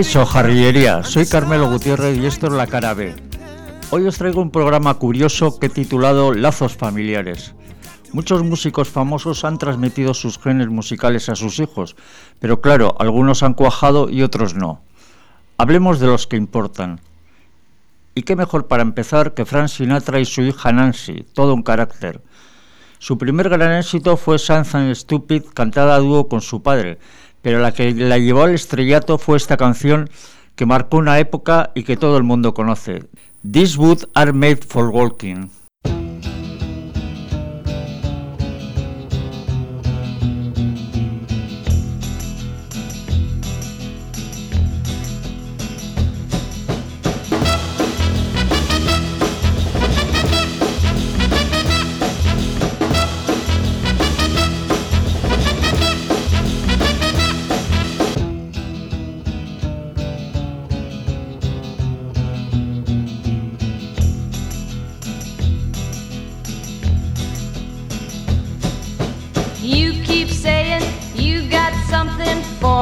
Kaiso Jarrillería, soy Carmelo Gutiérrez y esto es La Cara B. Hoy os traigo un programa curioso que he titulado Lazos Familiares. Muchos músicos famosos han transmitido sus genes musicales a sus hijos, pero claro, algunos han cuajado y otros no. Hablemos de los que importan. Y qué mejor para empezar que Frank Sinatra y su hija Nancy, todo un carácter. Su primer gran éxito fue Something Stupid, cantada a dúo con su padre, pero la que la llevó al estrellato fue esta canción que marcó una época y que todo el mundo conoce. These woods are made for walking.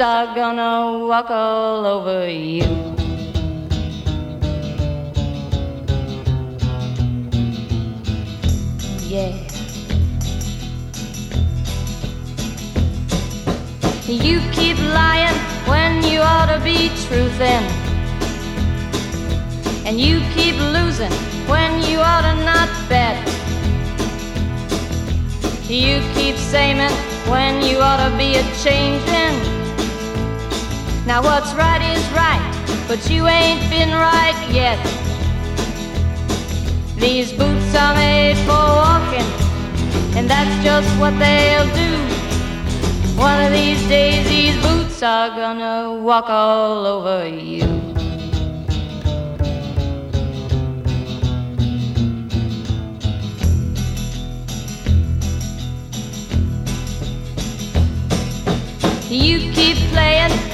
are gonna walk all over you. Yeah. You keep lying when you ought to be truthin'. And you keep losing when you ought to not bet. You keep saying when you ought to be a changin'. Now what's right is right, but you ain't been right yet. These boots are made for walking, and that's just what they'll do. One of these days, these boots are gonna walk all over you. You keep playing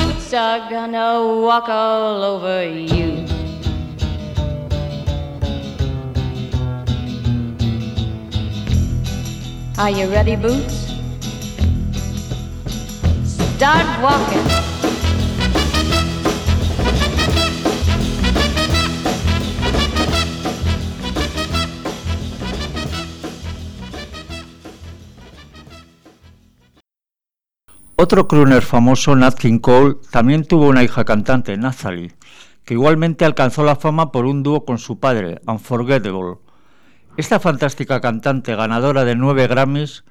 are gonna walk all over you. Are you ready, Boots? Start walking. Otro crooner famoso, Nat King Cole, también tuvo una hija cantante, Nathalie, que igualmente alcanzó la fama por un dúo con su padre, Unforgettable. Esta fantástica cantante ganadora de nueve Grammys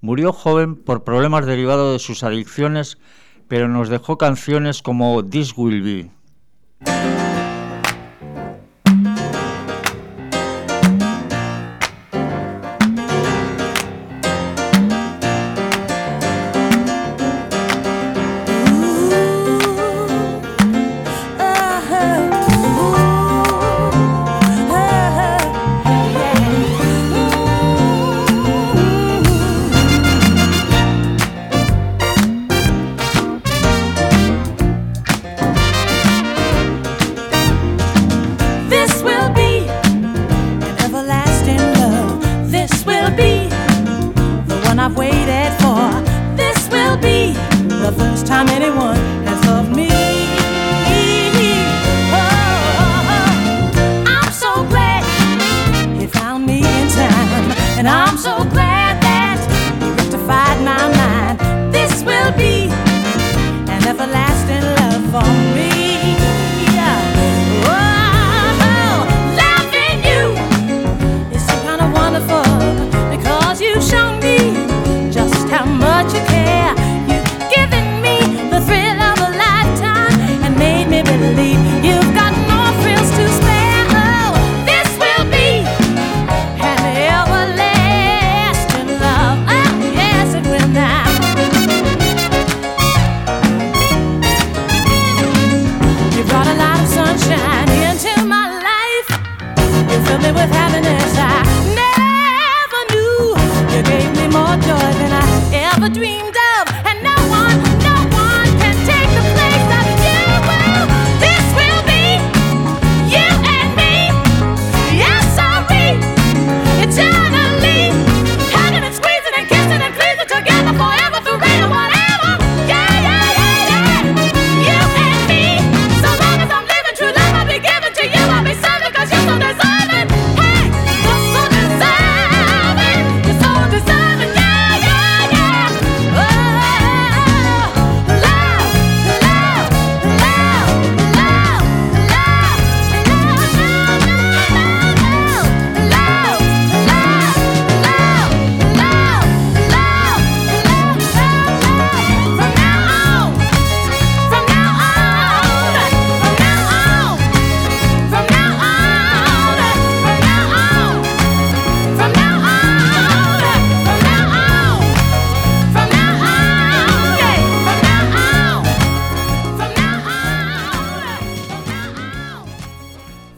murió joven por problemas derivados de sus adicciones, pero nos dejó canciones como This Will Be.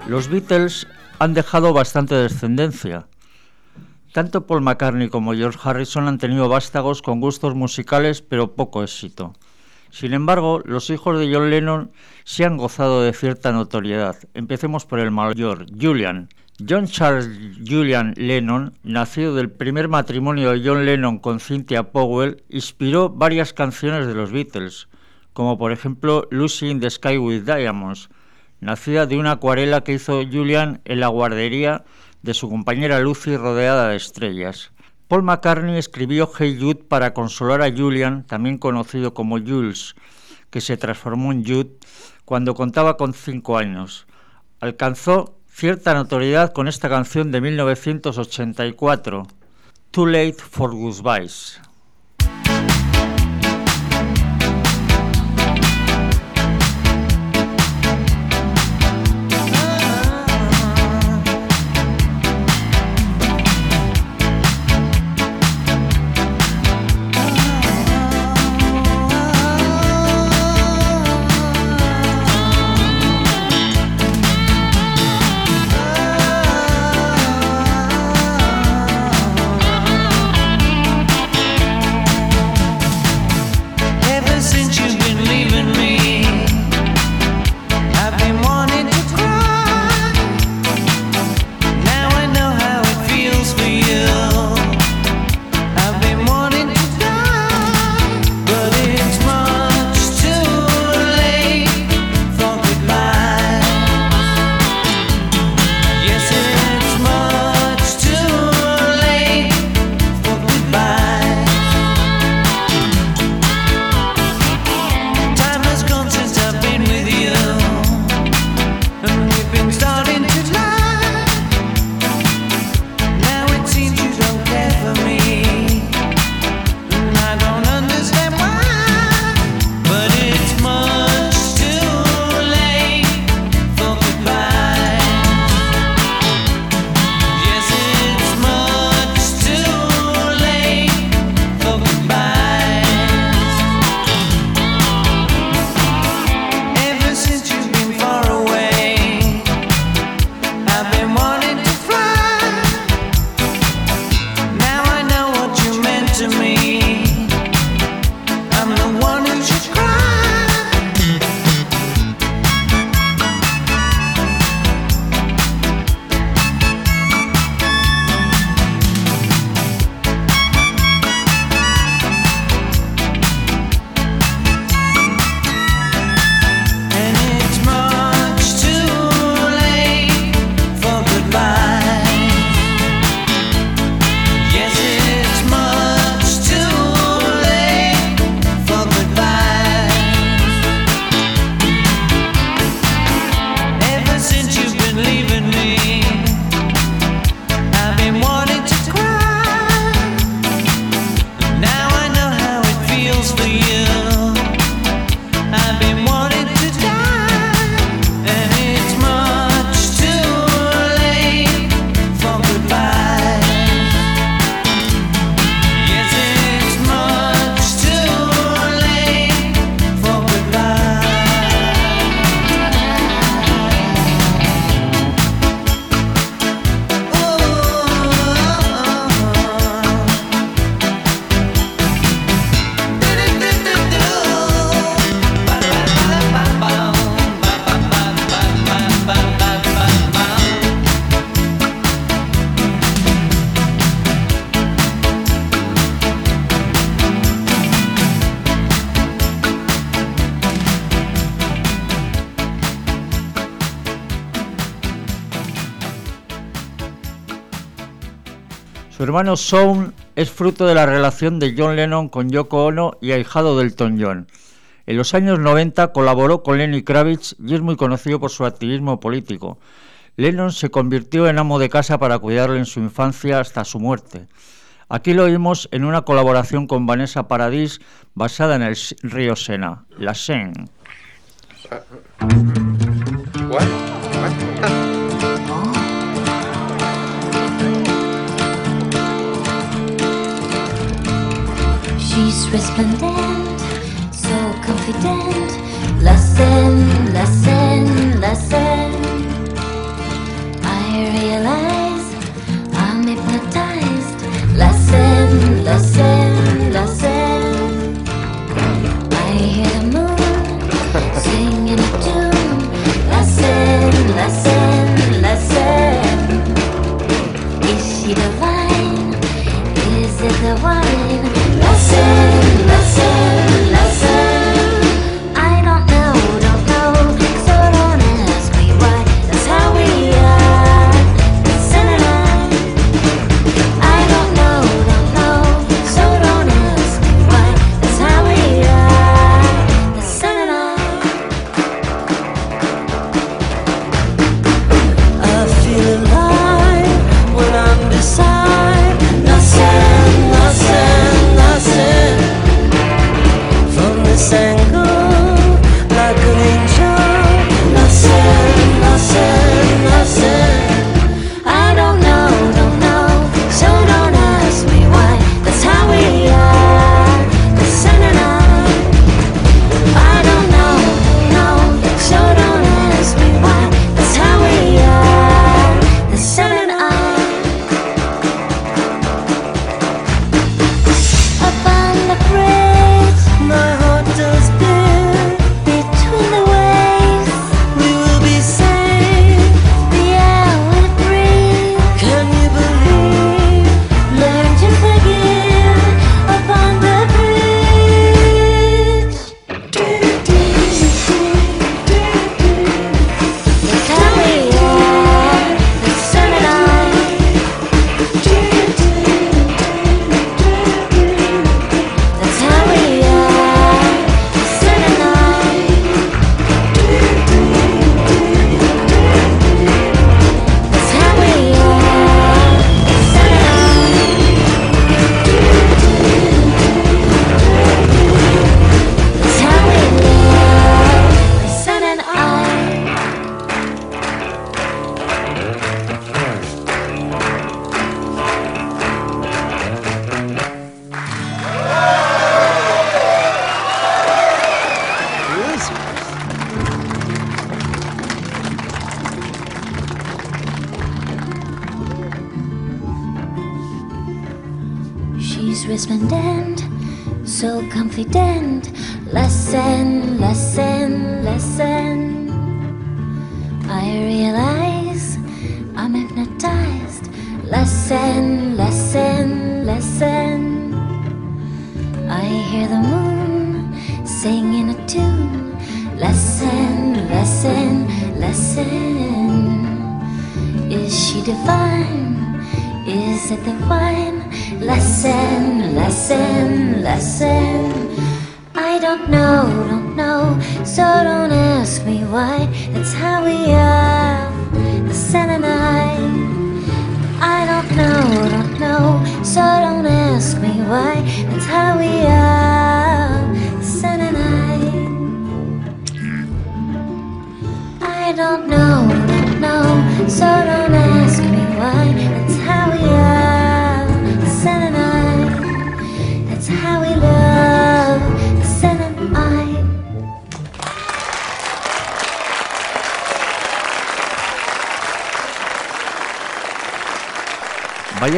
Los Beatles han dejado bastante descendencia. Tanto Paul McCartney como George Harrison han tenido vástagos con gustos musicales pero poco éxito. Sin embargo, los hijos de John Lennon sí han gozado de cierta notoriedad. Empecemos por el mayor, Julian. John Charles Julian Lennon, nacido del primer matrimonio de John Lennon con Cynthia Powell, inspiró varias canciones de los Beatles, como por ejemplo Lucy in the Sky with Diamonds, nacida de una acuarela que hizo Julian en la guardería de su compañera Lucy rodeada de estrellas. Paul McCartney escribió Hey Jude para consolar a Julian, también conocido como Jules, que se transformó en Jude cuando contaba con cinco años. Alcanzó cierta notoriedad con esta canción de 1984, Too Late for Goodbyes. Hermano Sound es fruto de la relación de John Lennon con Yoko Ono y ahijado del Elton John. En los años 90 colaboró con Lenny Kravitz y es muy conocido por su activismo político. Lennon se convirtió en amo de casa para cuidarle en su infancia hasta su muerte. Aquí lo oímos en una colaboración con Vanessa Paradis basada en el río Sena, la Seine. resplendent, so confident. Lesson, lesson, lesson. I realize I'm hypnotized. Lesson, lesson, lesson. I hear the moon singing a tune. Lesson, lesson, lesson. Is she the vine? Is it the wine? husband and so confident. Listen, listen. I don't know, don't know, so don't ask me why.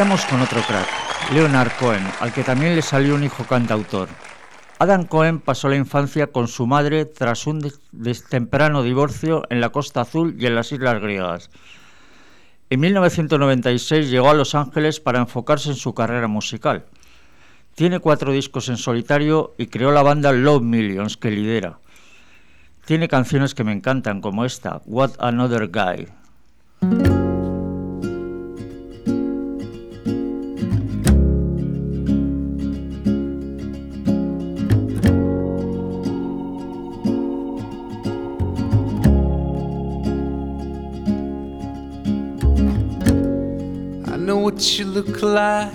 Vayamos con otro crack, Leonard Cohen, al que también le salió un hijo cantautor. Adam Cohen pasó la infancia con su madre tras un temprano divorcio en la Costa Azul y en las Islas Griegas. En 1996 llegó a Los Ángeles para enfocarse en su carrera musical. Tiene cuatro discos en solitario y creó la banda Love Millions que lidera. Tiene canciones que me encantan como esta, What Another Guy. You look like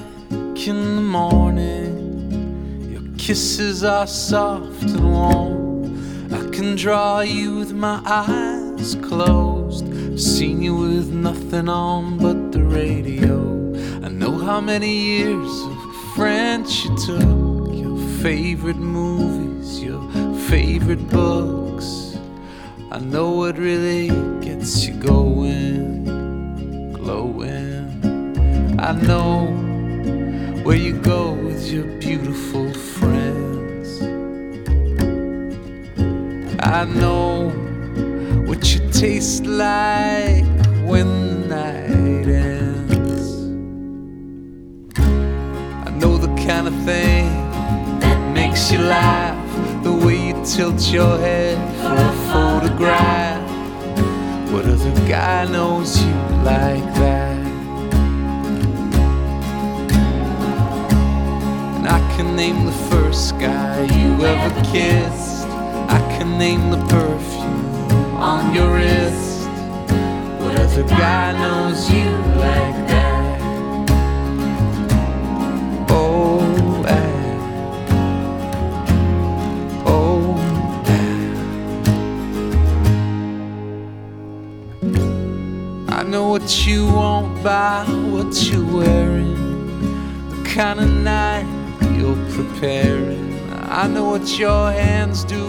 in the morning. Your kisses are soft and warm. I can draw you with my eyes closed. I've seen you with nothing on but the radio. I know how many years of French you took. Your favorite movies, your favorite books. I know what really gets you going, I know where you go with your beautiful friends. I know what you taste like when the night ends. I know the kind of thing that makes you laugh, the way you tilt your head for a photograph. What other guy knows you like that? Can name the first guy you ever kissed. I can name the perfume on your wrist. What other guy knows you like that? Oh, ah. oh, ah. I know what you want by what you're wearing, the kind of night you're preparing. I know what your hands do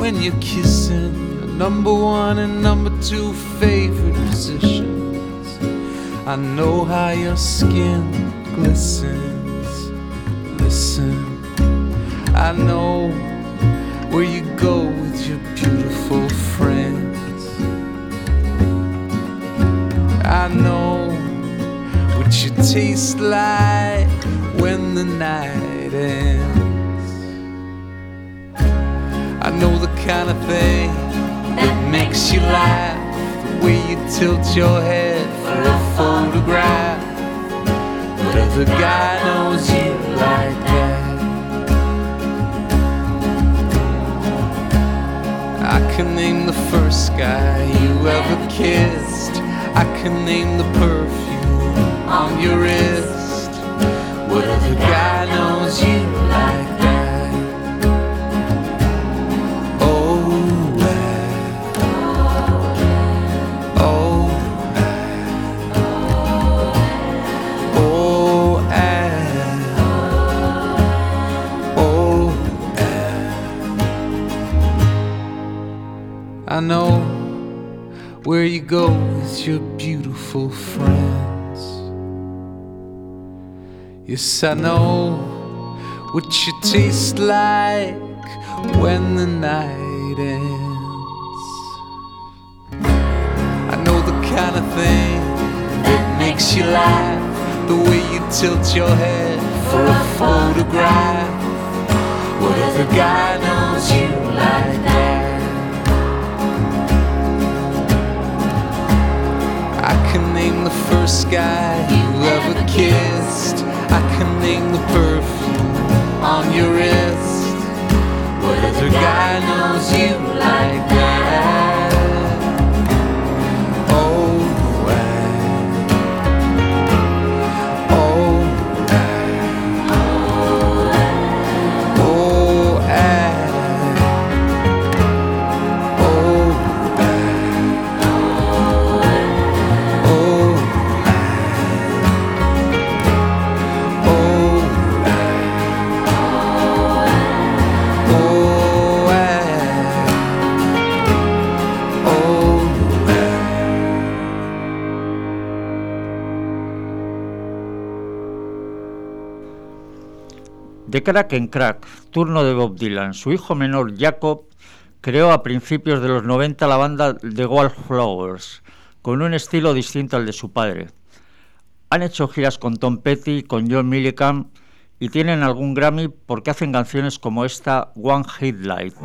when you're kissing your number one and number two favorite positions. I know how your skin glistens. Listen, I know where you go with your beautiful friends. I know what you taste like when the night I know the kind of thing that makes you laugh, the way you tilt your head for a photograph. But other guy knows you like that. I can name the first guy you ever kissed. I can name the perfume on your wrist. What other guy knows you like that? Oh, ah. oh, ah. oh, ah. oh, ah. I know where you go with your beautiful friends. Yes, I know what you taste like when the night ends. I know the kind of thing that makes you laugh, the way you tilt your head for a photograph. What other guy knows you like that? I can name the first guy you ever kissed. you're in. De crack en crack, turno de Bob Dylan. Su hijo menor, Jacob, creó a principios de los 90 la banda The Wallflowers, con un estilo distinto al de su padre. Han hecho giras con Tom Petty, con John Millican y tienen algún Grammy porque hacen canciones como esta One Hit Light.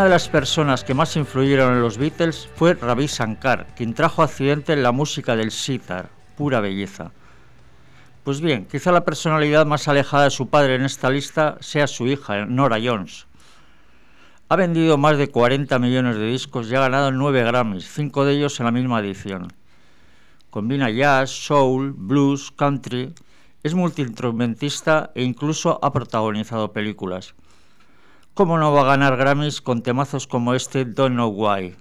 Una de las personas que más influyeron en los Beatles fue Ravi Shankar, quien trajo accidente en la música del sitar, pura belleza. Pues bien, quizá la personalidad más alejada de su padre en esta lista sea su hija, Nora Jones. Ha vendido más de 40 millones de discos y ha ganado 9 Grammys, 5 de ellos en la misma edición. Combina jazz, soul, blues, country, es multiinstrumentista e incluso ha protagonizado películas. ¿Cómo no va a ganar Grammys con temazos como este Don't Know Why?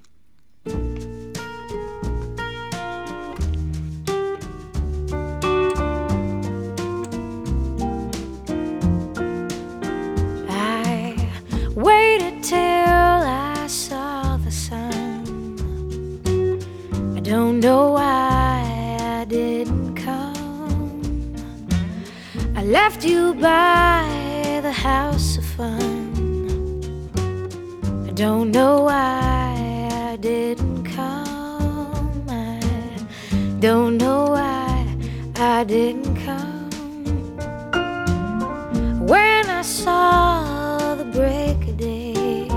Don't know why I didn't come. I left you by the house of fun. Don't know why I didn't come. I don't know why I didn't come. When I saw the break of day,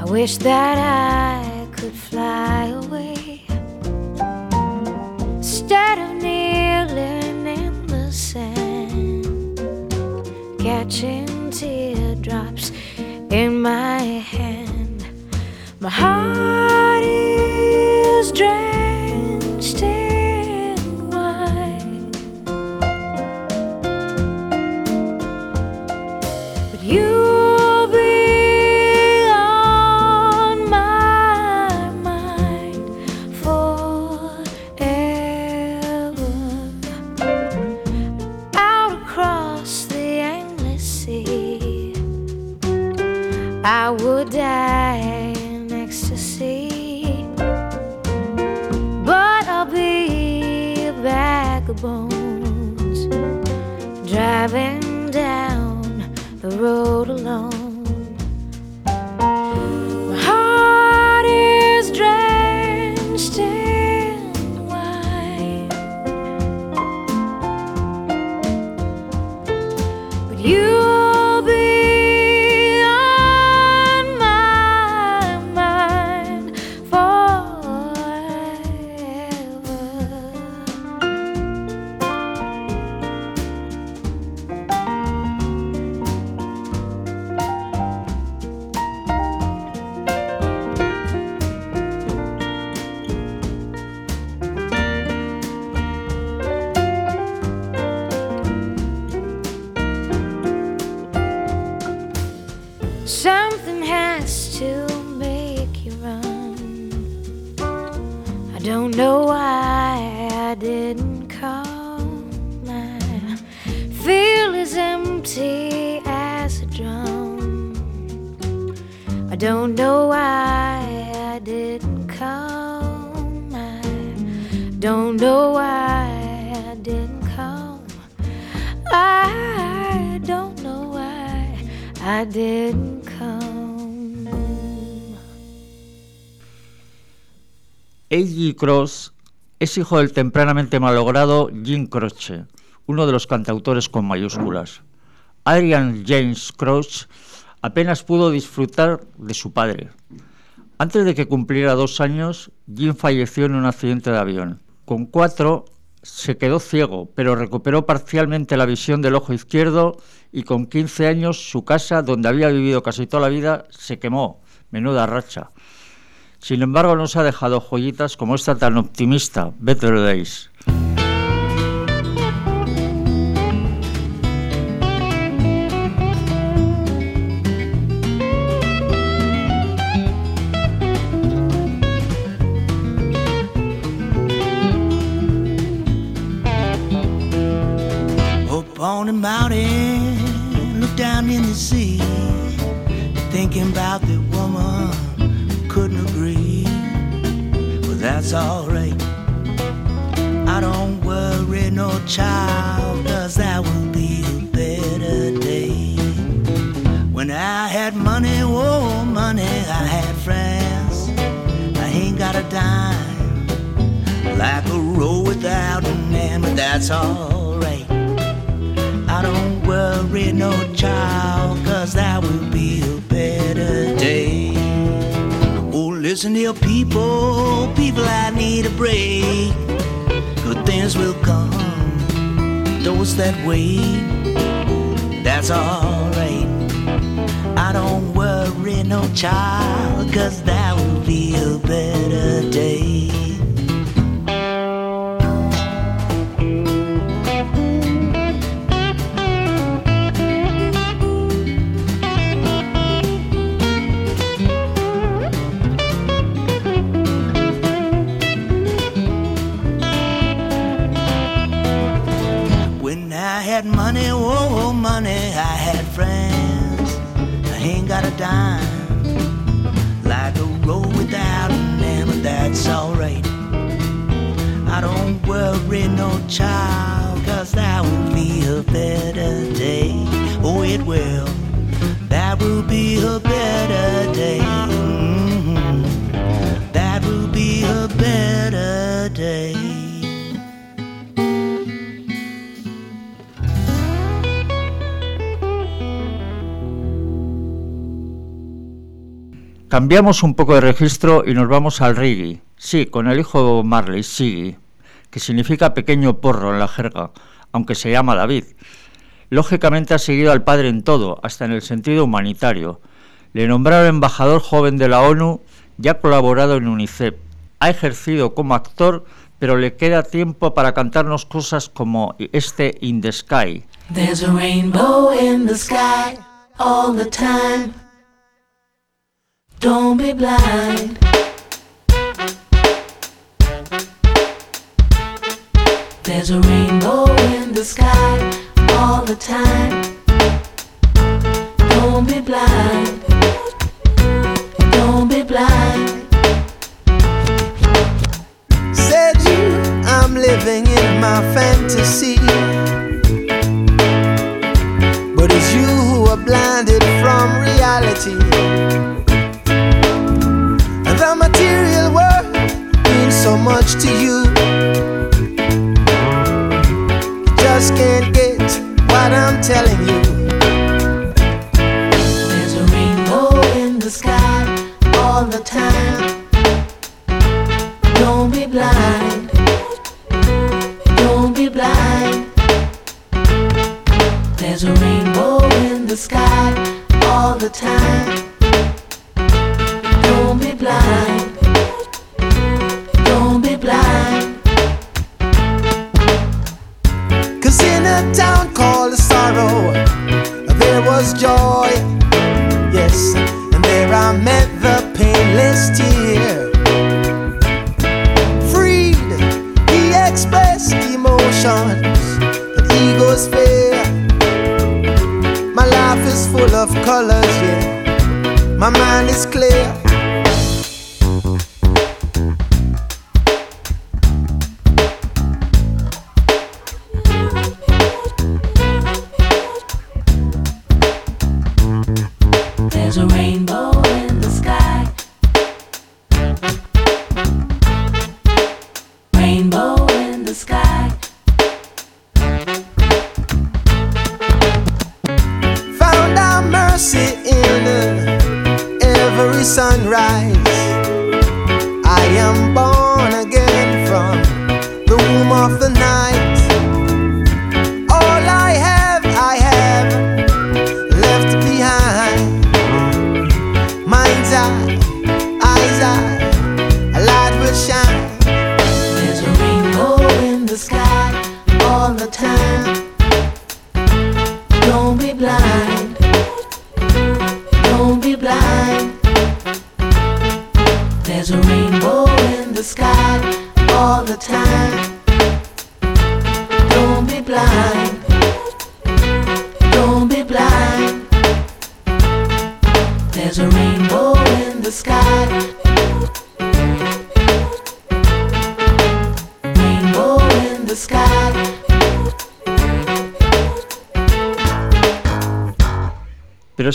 I wish that I could fly away instead of kneeling in the sand, catching My heart don't know why I didn't come. I don't know why I didn't come. I don't know why I didn't come. A.G. Cross es hijo del tempranamente malogrado Jim Croce, uno de los cantautores con mayúsculas. Adrian James Croce apenas pudo disfrutar de su padre. Antes de que cumpliera dos años, Jim falleció en un accidente de avión. Con cuatro se quedó ciego, pero recuperó parcialmente la visión del ojo izquierdo y con 15 años su casa, donde había vivido casi toda la vida, se quemó. Menuda racha. Sin embargo, nos ha dejado joyitas como esta tan optimista, Better Days. On the mountain, look down in the sea, thinking about the woman who couldn't agree. Well, that's alright. I don't worry, no child, cause that will be a better day. When I had money, oh, money, I had friends. I ain't got a dime like a road without an end, but that's alright. I don't worry, no child, cause that will be a better day. Oh, listen here, people, people, I need a break. Good things will come, those that wait, that's alright. I don't worry, no child, cause that will be a better day. Money, I had friends. I ain't got a dime. Like a road without an end, but that's alright. I don't worry, no child, cause that will be a better day. Oh, it will. That will be a better day. Mhm. That will be a better day. Cambiamos un poco de registro y nos vamos al reggae. Sí, con el hijo Marley, Siggy, que significa pequeño porro en la jerga, aunque se llama David. Lógicamente ha seguido al padre en todo, hasta en el sentido humanitario. Le nombraron embajador joven de la ONU y ha colaborado en UNICEF. Ha ejercido como actor, pero le queda tiempo para cantarnos cosas como este In the Sky. There's a rainbow in the sky all the time. Don't be blind. There's a rainbow in the sky all the time. Don't be blind. Don't be blind. Said you, I'm living in my fantasy.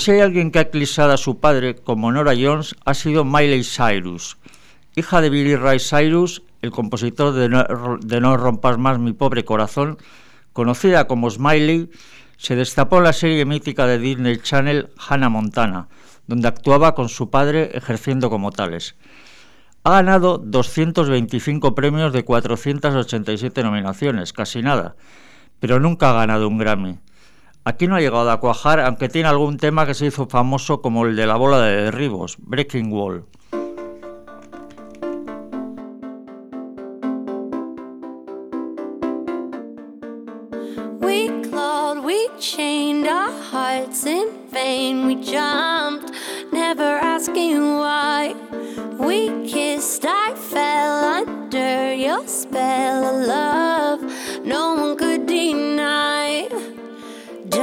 si hay alguien que ha eclipsado a su padre como Nora Jones, ha sido Miley Cyrus, hija de Billy Ray Cyrus, el compositor de no, rompas más mi pobre corazón, conocida como Smiley, se destapó en la serie mítica de Disney Channel Hannah Montana, donde actuaba con su padre ejerciendo como tales. Ha ganado 225 premios de 487 nominaciones, casi nada, pero nunca ha ganado un Grammy. Aquí no ha llegado a cuajar, aunque tiene algún tema que se hizo famoso como el de la bola de derribos, Breaking Wall. We clawed, we chained our hearts in vain. We jumped, never asking why. We kissed, I fell under your spell of love. No one could deny.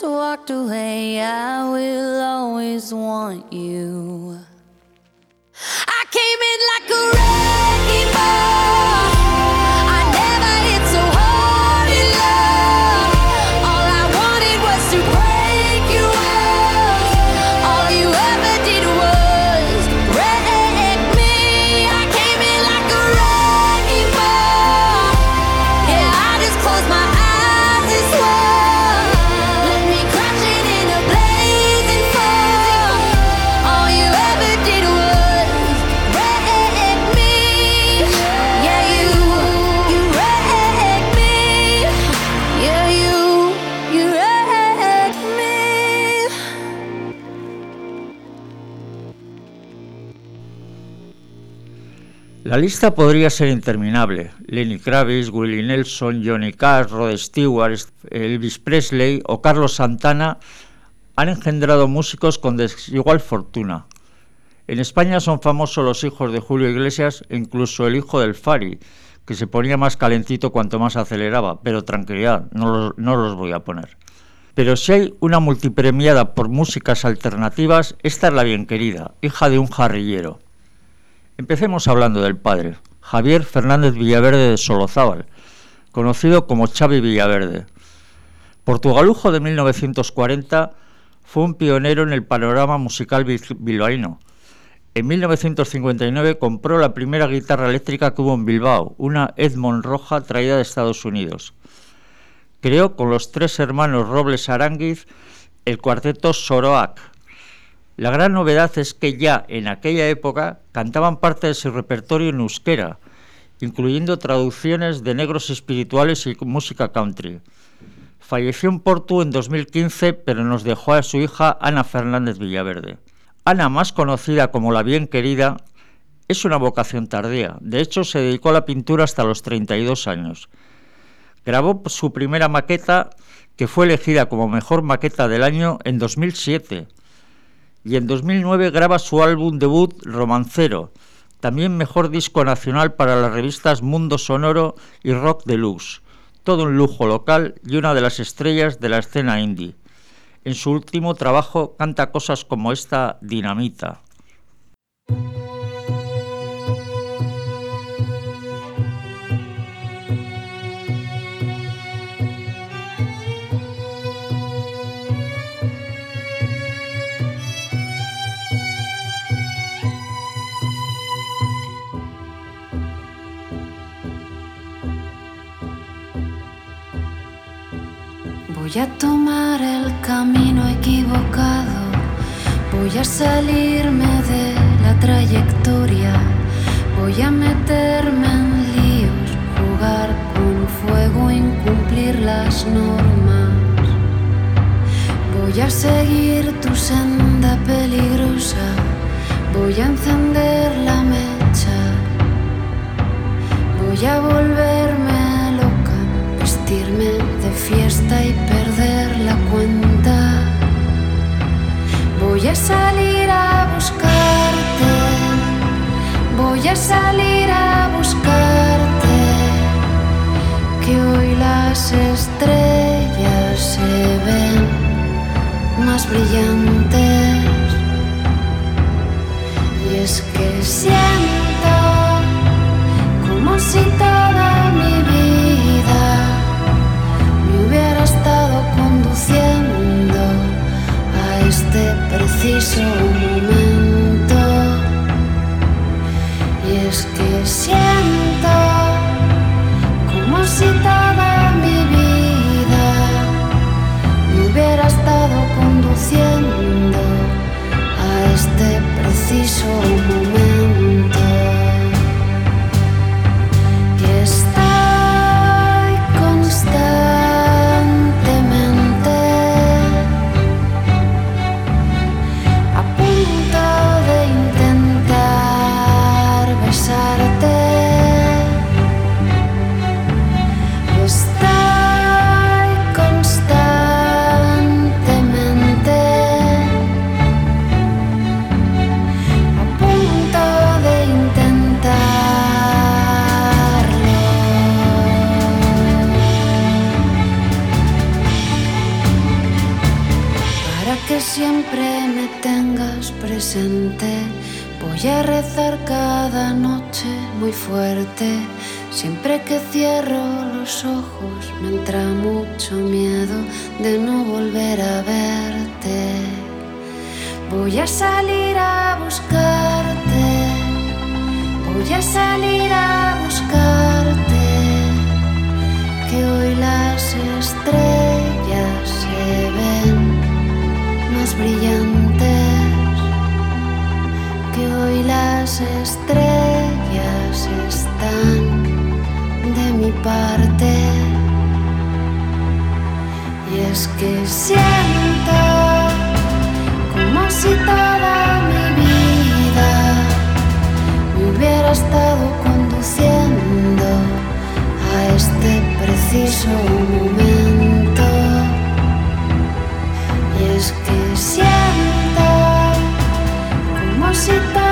just walked away, I will always want you. I came in like a wreck. Lista podría ser interminable. Lenny Kravitz, Willie Nelson, Johnny Cash, Rod Stewart, Elvis Presley o Carlos Santana han engendrado músicos con desigual fortuna. En España son famosos los hijos de Julio Iglesias e incluso el hijo del Fari, que se ponía más calentito cuanto más aceleraba, pero tranquilidad, no los, no los voy a poner. Pero si hay una multipremiada por músicas alternativas, esta es la bien querida, hija de un jarrillero. Empecemos hablando del padre, Javier Fernández Villaverde de Solozábal, conocido como Xavi Villaverde. Portugalujo de 1940, fue un pionero en el panorama musical bilbaíno. En 1959 compró la primera guitarra eléctrica que hubo en Bilbao, una Edmond Roja traída de Estados Unidos. Creó con los tres hermanos Robles Aránguiz el cuarteto Soroac, la gran novedad es que ya en aquella época cantaban parte de su repertorio en euskera, incluyendo traducciones de negros espirituales y música country. Falleció en Porto en 2015, pero nos dejó a su hija Ana Fernández Villaverde. Ana, más conocida como la bien querida, es una vocación tardía. De hecho, se dedicó a la pintura hasta los 32 años. Grabó su primera maqueta, que fue elegida como mejor maqueta del año en 2007 y en 2009 graba su álbum debut Romancero, también mejor disco nacional para las revistas Mundo Sonoro y Rock Deluxe, todo un lujo local y una de las estrellas de la escena indie. En su último trabajo canta cosas como esta Dinamita. Voy a tomar el camino equivocado, voy a salirme de la trayectoria, voy a meterme en líos, jugar con fuego, incumplir las normas. Voy a seguir tu senda peligrosa, voy a encender la mecha, rien Voy a rezar cada noche muy fuerte. Siempre que cierro los ojos me entra mucho miedo de no volver a verte. Voy a salir a buscarte. Voy a salir a buscarte. Que hoy las estrellas se ven más brillantes y las estrellas están de mi parte. Y es que siento como si toda mi vida me hubiera estado conduciendo a este preciso momento. Y es que siento como si toda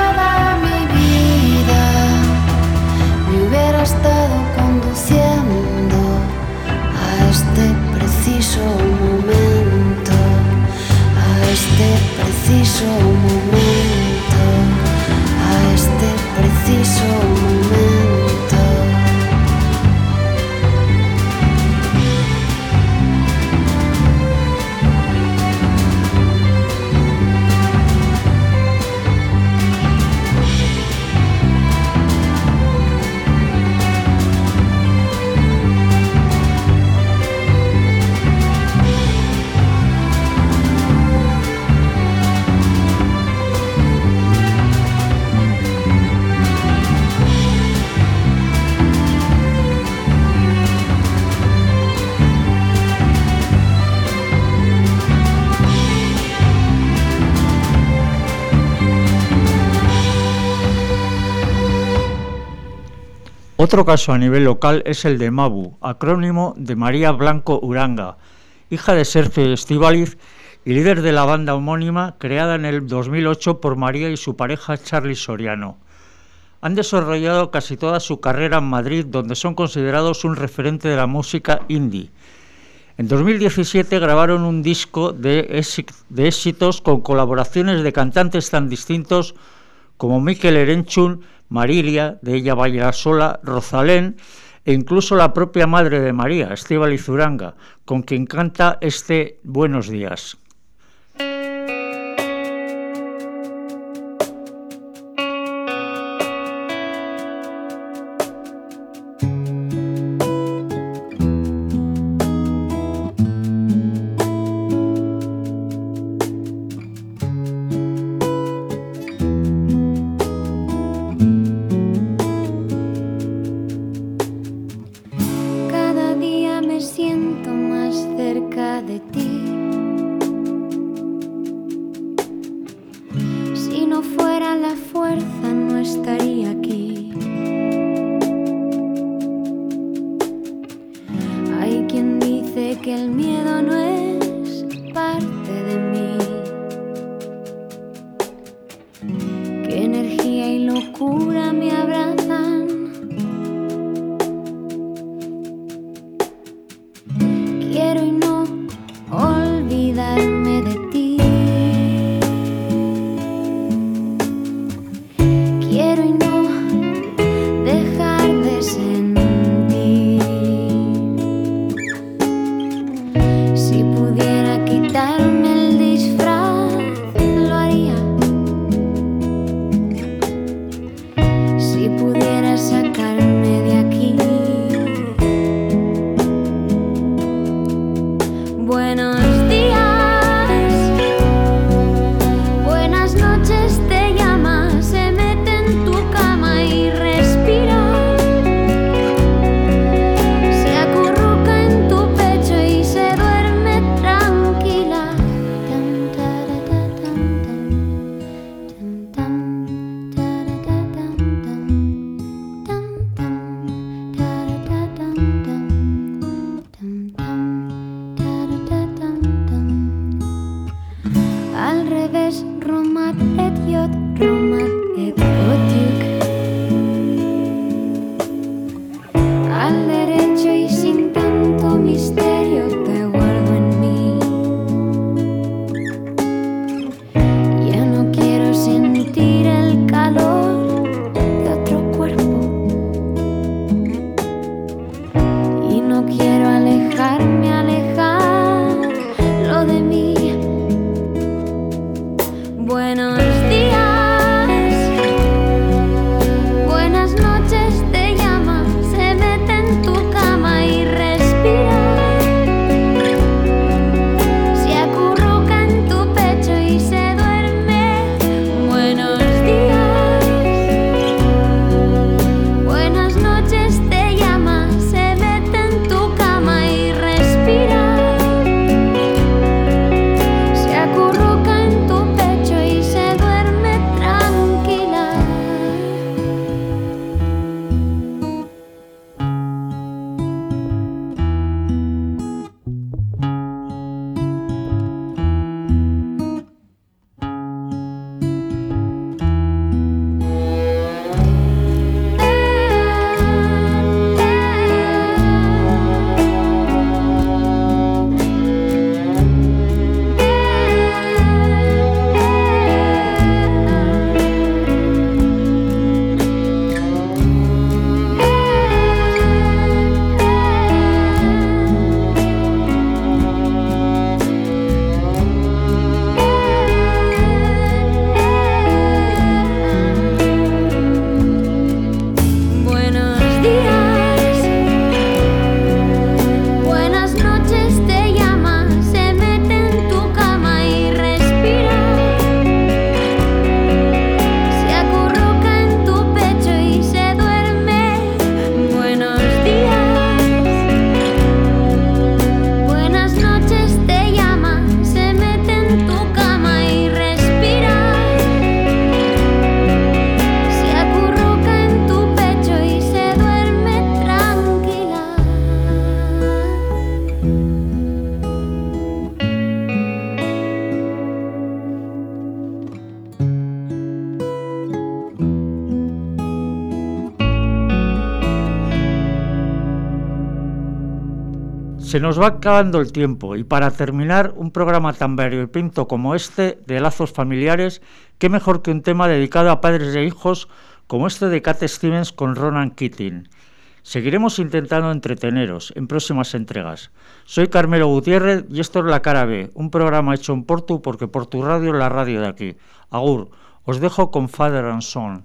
someone Otro caso a nivel local es el de Mabu, acrónimo de María Blanco Uranga, hija de Sergio Estíbaliz y líder de la banda homónima creada en el 2008 por María y su pareja Charlie Soriano. Han desarrollado casi toda su carrera en Madrid, donde son considerados un referente de la música indie. En 2017 grabaron un disco de éxitos con colaboraciones de cantantes tan distintos como Mikel Erenchun, Marilia, de ella bailará sola, Rosalén e incluso la propia madre de María, Estíbaliz Uranga, con quien canta este Buenos días. Se nos va acabando el tiempo y para terminar un programa tan variopinto como este de lazos familiares, qué mejor que un tema dedicado a padres e hijos como este de Cat Stevens con Ronan Keating. Seguiremos intentando entreteneros en próximas entregas. Soy Carmelo Gutiérrez y esto es La Cara B, un programa hecho en Portu porque por tu radio es la radio de aquí. Agur, os dejo con Father and Son.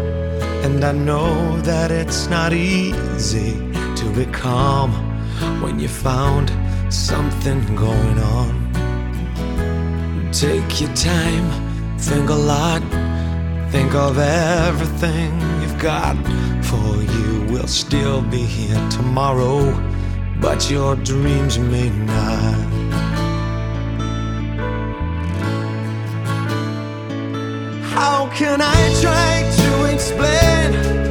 And I know that it's not easy to be calm when you found something going on. Take your time, think a lot, think of everything you've got. For you will still be here tomorrow, but your dreams may not. How can I try explain